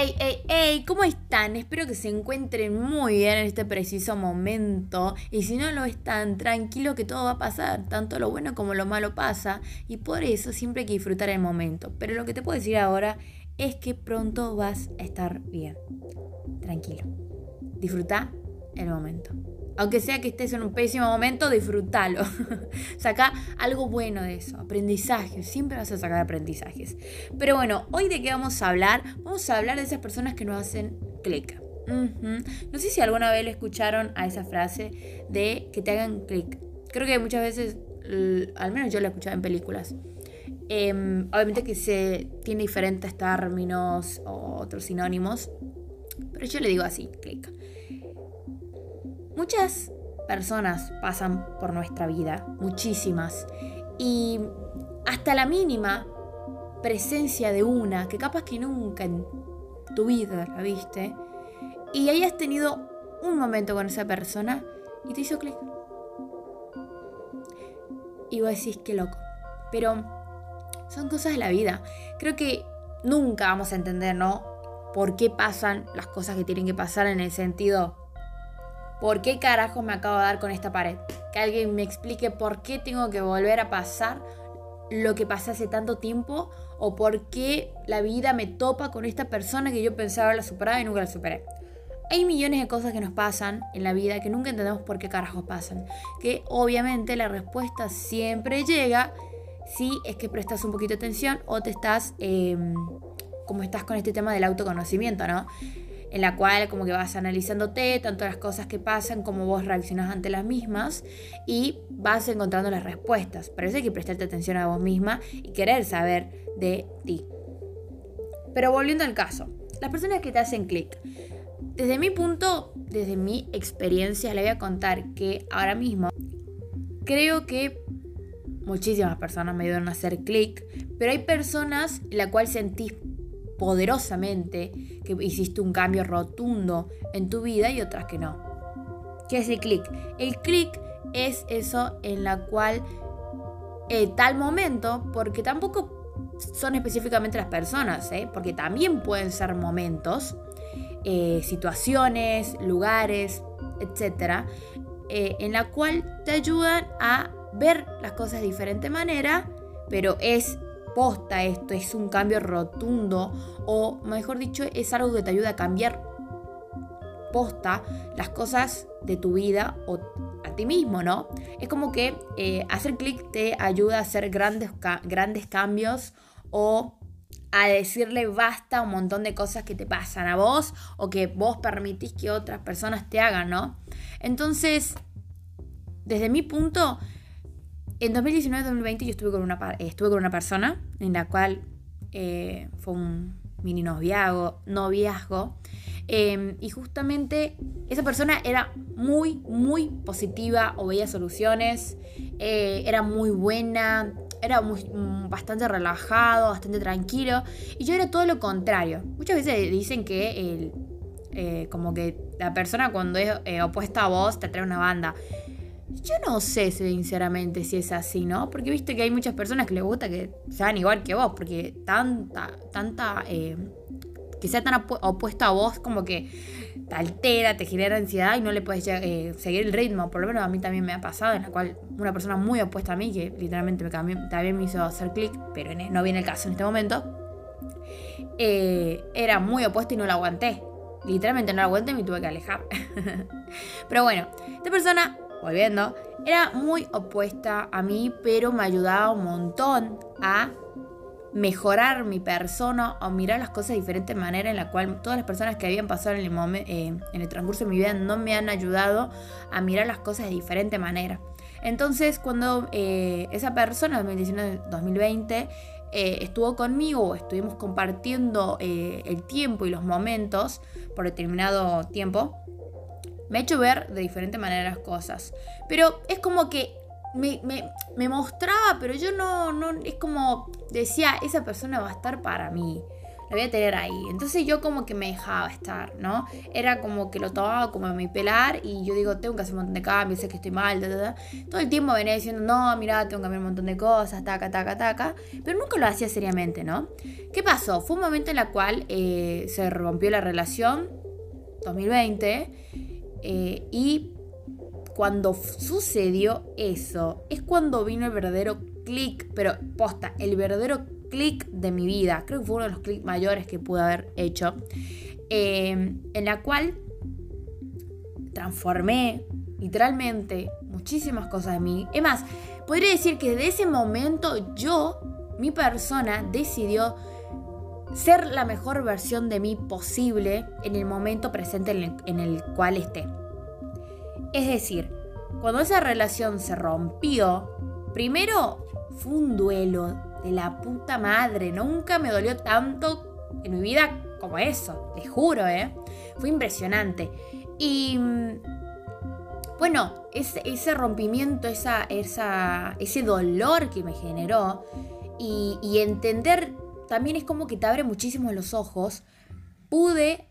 Hey, hey, hey, ¿cómo están? Espero que se encuentren muy bien en este preciso momento. Y si no lo están, tranquilo que todo va a pasar. Tanto lo bueno como lo malo pasa. Y por eso siempre hay que disfrutar el momento. Pero lo que te puedo decir ahora es que pronto vas a estar bien. Tranquilo. Disfruta el momento. Aunque sea que estés en un pésimo momento, disfrútalo. Saca algo bueno de eso, aprendizajes. Siempre vas a sacar aprendizajes. Pero bueno, hoy de qué vamos a hablar? Vamos a hablar de esas personas que nos hacen clic. No sé si alguna vez le escucharon a esa frase de que te hagan clic. Creo que muchas veces, al menos yo la he escuchado en películas. Em, obviamente que se tiene diferentes términos o otros sinónimos, pero yo le digo así, clic. Muchas personas pasan por nuestra vida, muchísimas, y hasta la mínima presencia de una que capaz que nunca en tu vida la viste, y hayas tenido un momento con esa persona y te hizo clic. Y vos decís, qué loco. Pero son cosas de la vida. Creo que nunca vamos a entender, ¿no? Por qué pasan las cosas que tienen que pasar en el sentido ¿Por qué carajo me acabo de dar con esta pared? Que alguien me explique por qué tengo que volver a pasar lo que pasé hace tanto tiempo o por qué la vida me topa con esta persona que yo pensaba la superado y nunca la superé. Hay millones de cosas que nos pasan en la vida que nunca entendemos por qué carajos pasan. Que obviamente la respuesta siempre llega si es que prestas un poquito de atención o te estás, em, como estás con este tema del autoconocimiento, ¿no? En la cual como que vas analizándote, tanto las cosas que pasan como vos reaccionas ante las mismas y vas encontrando las respuestas. Pero eso hay que prestarte atención a vos misma y querer saber de ti. Pero volviendo al caso, las personas que te hacen clic. Desde mi punto, desde mi experiencia, le voy a contar que ahora mismo creo que muchísimas personas me ayudan a hacer clic, pero hay personas en la cual sentís poderosamente que hiciste un cambio rotundo en tu vida y otras que no. ¿Qué es el clic? El clic es eso en la cual eh, tal momento, porque tampoco son específicamente las personas, ¿eh? porque también pueden ser momentos, eh, situaciones, lugares, etcétera, en la cual te ayudan a ver las cosas de diferente manera, pero es posta esto, es un cambio rotundo o mejor dicho es algo que te ayuda a cambiar posta las cosas de tu vida o a ti mismo, ¿no? Es como que eh, hacer clic te ayuda a hacer grandes, grandes cambios o a decirle basta a un montón de cosas que te pasan a vos o que vos permitís que otras personas te hagan, ¿no? Entonces, desde mi punto, en 2019-2020 yo estuve con, una, estuve con una persona en la cual eh, fue un mini noviazgo, noviazgo em, y justamente esa persona era muy, muy positiva o veía soluciones, eh, era muy buena, era mm, bastante relajado, bastante tranquilo y yo era todo lo contrario. Muchas veces dicen que el, eh, como que la persona cuando es opuesta a vos te atrae una banda. Yo no sé sinceramente si es así, ¿no? Porque viste que hay muchas personas que les gusta que sean igual que vos, porque tanta, tanta, eh, que sea tan opuesta a vos como que te altera, te genera ansiedad y no le puedes eh, seguir el ritmo. Por lo menos a mí también me ha pasado, en la cual una persona muy opuesta a mí, que literalmente me también me hizo hacer clic, pero e, no viene el caso en este momento, eh, era muy opuesta y no la aguanté. Literalmente no la aguanté y me tuve que alejar. pero bueno, esta persona volviendo, era muy opuesta a mí, pero me ayudaba un montón a mejorar mi persona o mirar las cosas de diferente manera en la cual todas las personas que habían pasado en el, eh, transcurso de mi vida no me han ayudado a mirar las cosas de diferente manera. Entonces cuando eh, esa persona, 2019-2020, eh, estuvo conmigo, estuvimos compartiendo el tiempo y los momentos por determinado tiempo, me ha hecho ver de diferente manera las cosas. Pero es como que me, mostraba, pero yo no, no, es como decía, esa persona va a estar para mí. lo voy a tener ahí. Entonces yo como que me dejaba estar, ¿no? Era como que lo tomaba como mi pelar y yo digo, tengo que hacer un montón de cambios, sé que estoy mal, todo el tiempo venía diciendo, no, mira, tengo que cambiar un montón de cosas, taca, taca, taca, pero nunca lo hacía seriamente, ¿no? ¿Qué pasó? Fue un momento en el cual eh, se rompió la relación, 2020, eh, y cuando sucedió eso, es cuando vino el verdadero clic, pero posta, el verdadero clic de mi vida. Creo que fue uno de los clics mayores que pude haber hecho. Em, en la cual transformé literalmente muchísimas cosas de mí. Es más, podría decir que desde ese momento yo, mi persona, decidió ser la mejor versión de mí posible en el momento presente en el, en el cual esté. Es decir, cuando esa relación se rompió, primero fue un duelo de la puta madre. Nunca me dolió tanto en mi vida como eso, les juro, ¿eh? Fue impresionante. Y mm, bueno, ese, ese rompimiento, esa, esa, ese dolor que me generó y, y entender también es como que te abre muchísimo los ojos. Pude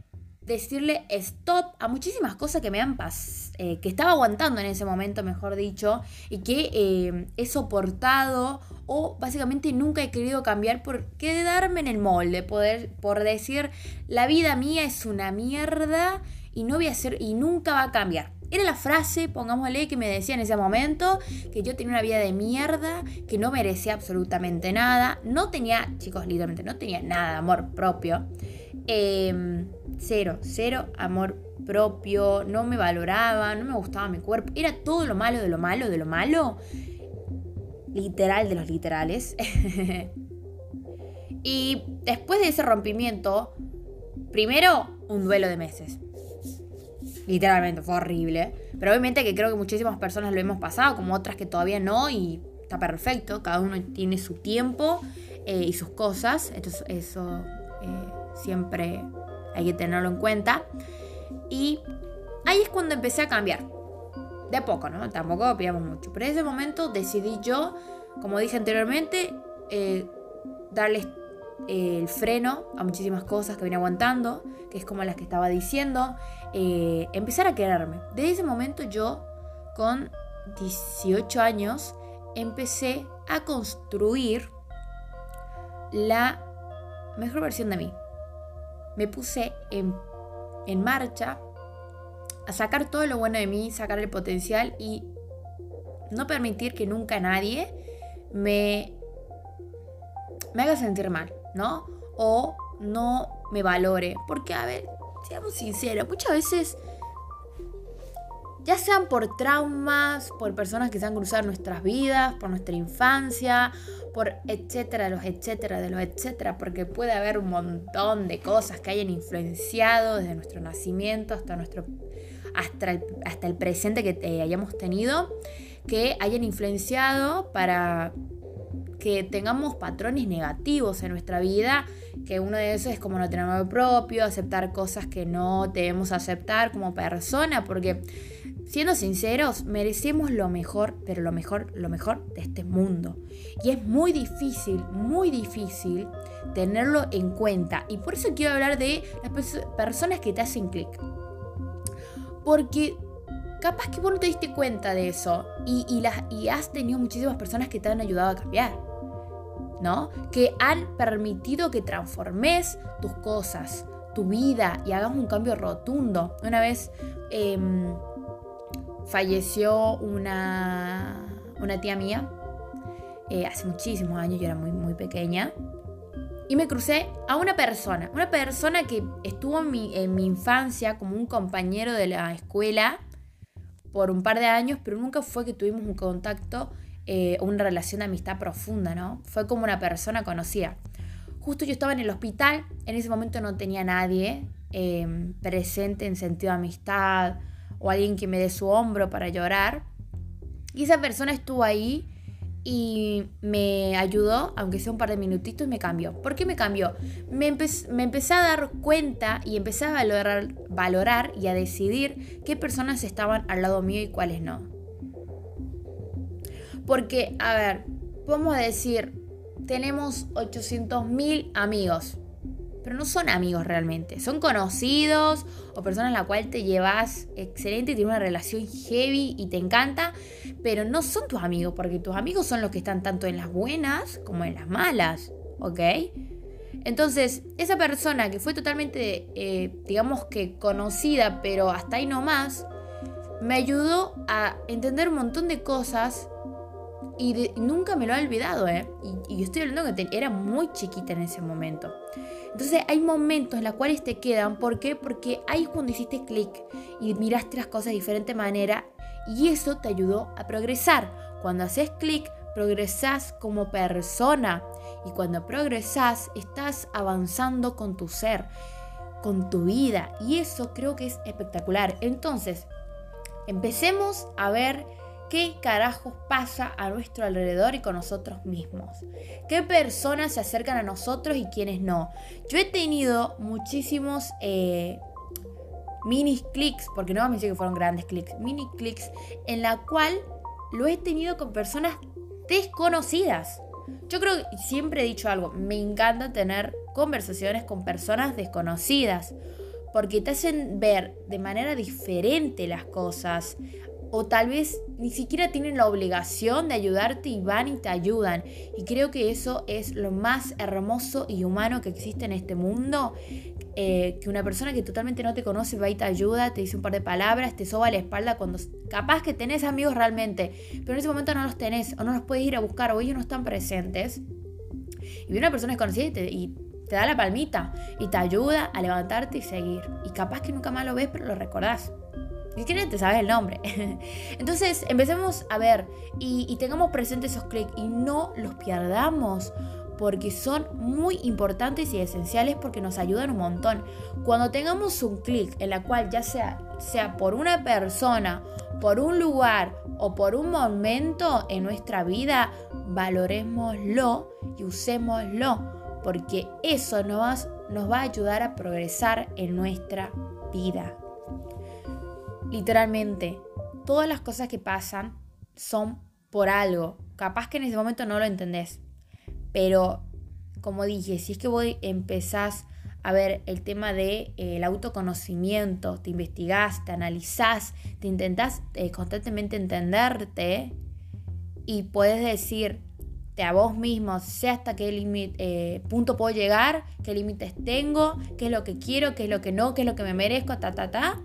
decirle stop a muchísimas cosas que me han pasado, eh, que estaba aguantando en ese momento, mejor dicho, y que eh, he soportado o básicamente nunca he querido cambiar por quedarme en el molde, poder, por decir, la vida mía es una mierda y no voy a hacer, y nunca va a cambiar. Era la frase, pongámosle, que me decía en ese momento, que yo tenía una vida de mierda, que no merecía absolutamente nada, no tenía, chicos, literalmente, no tenía nada de amor propio. Em, cero, cero amor propio, no me valoraba, no me gustaba mi cuerpo, era todo lo malo de lo malo de lo malo, literal de los literales. y después de ese rompimiento, primero un duelo de meses. Literalmente, fue horrible. Pero obviamente que creo que muchísimas personas lo hemos pasado, como otras que todavía no, y está perfecto. Cada uno tiene su tiempo eh, y sus cosas. Entonces, eso eh, siempre hay que tenerlo en cuenta. Y ahí es cuando empecé a cambiar. De poco, ¿no? Tampoco pidamos mucho. Pero en ese momento decidí yo, como dije anteriormente, eh, darle el freno a muchísimas cosas que venía aguantando, que es como las que estaba diciendo. Eh, empezar a quererme. Desde ese momento yo, con 18 años, empecé a construir la mejor versión de mí me puse en, marcha a sacar todo lo bueno de mí, sacar el potencial y no permitir que nunca nadie me, me haga sentir mal, ¿no? O no me valore. Porque, a ver, seamos sinceros, muchas veces, ya sean por traumas, por personas que se han cruzado nuestras vidas, por nuestra infancia, por etcétera, los etcétera, de los etcétera, porque puede haber un montón de cosas que hayan influenciado desde nuestro nacimiento hasta nuestro hasta el, hasta el presente que eh, hayamos tenido, que hayan influenciado para que tengamos patrones negativos en nuestra vida, que uno de esos es como no tener amor propio, aceptar cosas que no debemos aceptar como persona, porque siendo sinceros, merecemos lo mejor, pero lo mejor, lo mejor de este mundo. Y es muy difícil, muy difícil tenerlo en cuenta. Y por eso quiero hablar de las personas que te hacen clic. Porque capaz que vos no te diste cuenta de eso y, las, y has tenido muchísimas personas que te han ayudado a cambiar. ¿No? Que han permitido que transformes tus cosas, tu vida y hagas un cambio rotundo. Una vez em, falleció una, una tía mía eh, hace muchísimos años, yo era muy, muy pequeña. Y me crucé a una persona, una persona que estuvo en mi, en mi infancia como un compañero de la escuela por un par de años, pero nunca fue que tuvimos un contacto eh, una relación de amistad profunda, ¿no? Fue como una persona conocida. Justo yo estaba en el hospital, en ese momento no tenía nadie eh, presente en sentido de amistad o alguien que me dé su hombro para llorar. Y esa persona estuvo ahí y me ayudó, aunque sea un par de minutitos, me cambió. ¿Por qué me cambió? Me, me empecé a dar cuenta y empecé a valorar, valorar y a decidir qué personas estaban al lado mío y cuáles no. Porque, a ver, podemos decir, tenemos 800.000 amigos, pero no son amigos realmente. Son conocidos o personas a la cual te llevas excelente, tienes una relación heavy y te encanta, pero no son tus amigos, porque tus amigos son los que están tanto en las buenas como en las malas, ¿ok? Entonces, esa persona que fue totalmente, eh, digamos que conocida, pero hasta ahí no más, me ayudó a entender un montón de cosas y, nunca me lo he olvidado, ¿eh? Y, y estoy hablando que era muy chiquita en ese momento. Entonces hay momentos en los cuales te quedan. ¿Por qué? Porque ahí es cuando hiciste clic y miraste las cosas de diferente manera y eso te ayudó a progresar. Cuando haces clic, progresás como persona y cuando progresás, estás avanzando con tu ser, con tu vida y eso creo que es espectacular. Entonces, empecemos a ver qué carajos pasa a nuestro alrededor y con nosotros mismos. ¿Qué personas se acercan a nosotros y quiénes no? Yo he tenido muchísimos eh, mini clics, porque no me decir que fueron grandes clics, mini clics, en la cual lo he tenido con personas desconocidas. Yo creo que siempre he dicho algo, me encanta tener conversaciones con personas desconocidas, porque te hacen ver de manera diferente las cosas o tal vez ni siquiera tienen la obligación de ayudarte y van y te ayudan. Y creo que eso es lo más hermoso y humano que existe en este mundo. Eh, que una persona que totalmente no te conoce va y te ayuda, te dice un par de palabras, te soba la espalda cuando capaz que tenés amigos realmente, pero en ese momento no los tenés o no los puedes ir a buscar o ellos no están presentes. Y una persona desconocida y te, y te da la palmita y te ayuda a levantarte y seguir. Y capaz que nunca más lo ves, pero lo recordás. Ni siquiera te sabes el nombre. Entonces, empecemos a ver y, tengamos presentes esos clics y no los pierdamos porque son muy importantes y esenciales porque nos ayudan un montón. Cuando tengamos un clic en la cual ya sea, sea por una persona, por un lugar o por un momento en nuestra vida, valorémoslo y usémoslo porque eso nos, nos va a ayudar a progresar en nuestra vida. Literalmente, todas las cosas que pasan son por algo. Capaz que en ese momento no lo entendés. Pero, como dije, si es que vos empezás a ver el tema del de, eh, autoconocimiento, te investigás, te analizás, te intentás eh, constantemente entenderte y puedes decirte a vos mismo, sé hasta qué eh, punto puedo llegar, qué límites tengo, qué es lo que quiero, qué es lo que no, qué es lo que me merezco, ta, ta, ta.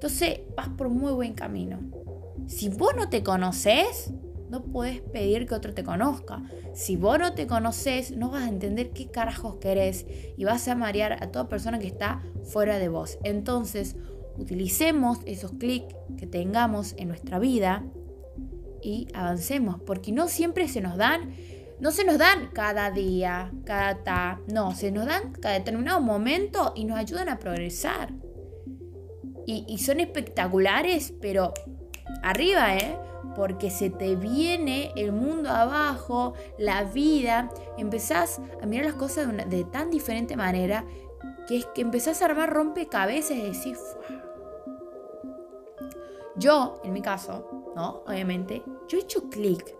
Entonces vas por muy buen camino. Si vos no te conoces, no puedes pedir que otro te conozca. Si vos no te conoces, no vas a entender qué carajos querés y vas a marear a toda persona que está fuera de vos. Entonces, utilicemos esos clics que tengamos en nuestra vida y avancemos, porque no siempre se nos dan, no se nos dan cada día, cada ta, no, se nos dan cada determinado momento y nos ayudan a progresar y, son espectaculares, pero arriba, ¿eh? porque se te viene el mundo abajo, la vida, empezás a mirar las cosas de, tan diferente manera que es que empezás a armar rompecabezas y decís, yo, en mi caso, ¿no? Obviamente, yo he hecho clic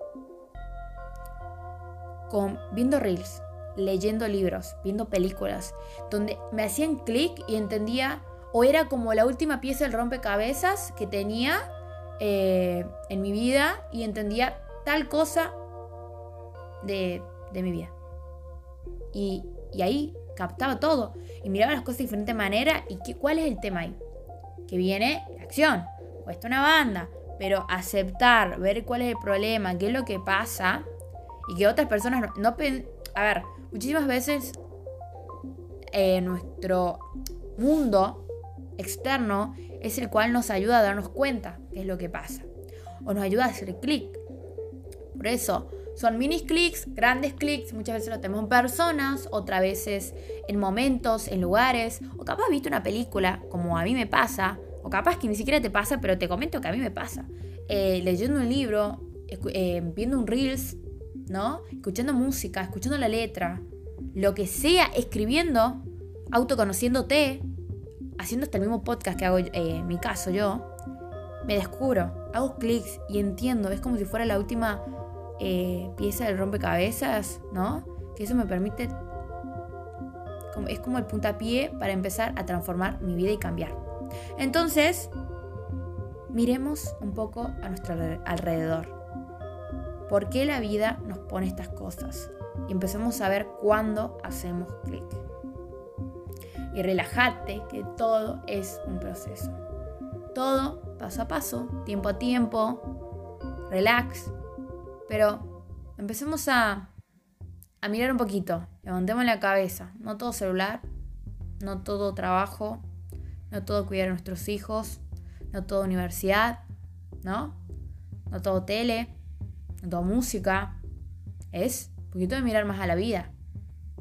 con viendo reels, leyendo libros, viendo películas, donde me hacían clic y entendía o era como la última pieza del rompecabezas que tenía eh, en mi vida y entendía tal cosa de, mi vida. Y, ahí captaba todo y miraba las cosas de diferente manera y qué, cuál es el tema ahí. Que viene la acción, cuesta una banda, pero aceptar, ver cuál es el problema, qué es lo que pasa y que otras personas no... no a ver, muchísimas veces eh, nuestro mundo externo es el cual nos ayuda a darnos cuenta qué es lo que pasa. O nos ayuda a hacer clic. Por eso, son mini clics, grandes clics, muchas veces lo tenemos en personas, otras veces en momentos, en lugares, o capaz viste una película, como a mí me pasa, o capaz que ni siquiera te pasa, pero te comento que a mí me pasa. Eh, leyendo un libro, eh, viendo un reels, ¿no? Escuchando música, escuchando la letra, lo que sea, escribiendo, autoconociéndote, haciendo este mismo podcast que hago eh, en mi caso yo, me descubro, hago clics y entiendo, es como si fuera la última eh, pieza del rompecabezas, ¿no? Que eso me permite es como el puntapié para empezar a transformar mi vida y cambiar. Entonces, miremos un poco a nuestro alrededor. ¿Por qué la vida nos pone estas cosas? Y empecemos a ver cuándo hacemos clic. Y relájate que todo es un proceso. Todo paso a paso, tiempo a tiempo, relax. Pero empecemos a, a mirar un poquito, levantemos la cabeza. No todo celular, no todo trabajo, no todo cuidar a nuestros hijos, no todo universidad, ¿no? No todo tele, no todo música. Es un poquito de mirar más a la vida,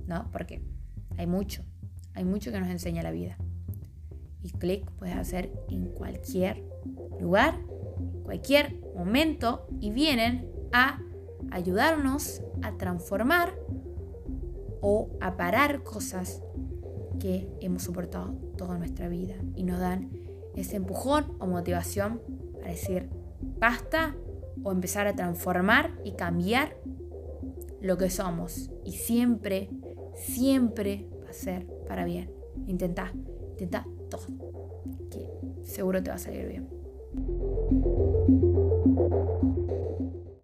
¿no? Porque hay mucho, hay mucho que nos enseña la vida. Y clic puedes hacer en cualquier lugar, cualquier momento y vienen a ayudarnos a transformar o a parar cosas que hemos soportado toda nuestra vida y nos dan ese empujón o motivación para decir basta o empezar a transformar y cambiar lo que somos. Y siempre, siempre va a ser para bien. Intenta, intenta todo, que seguro te va a salir bien.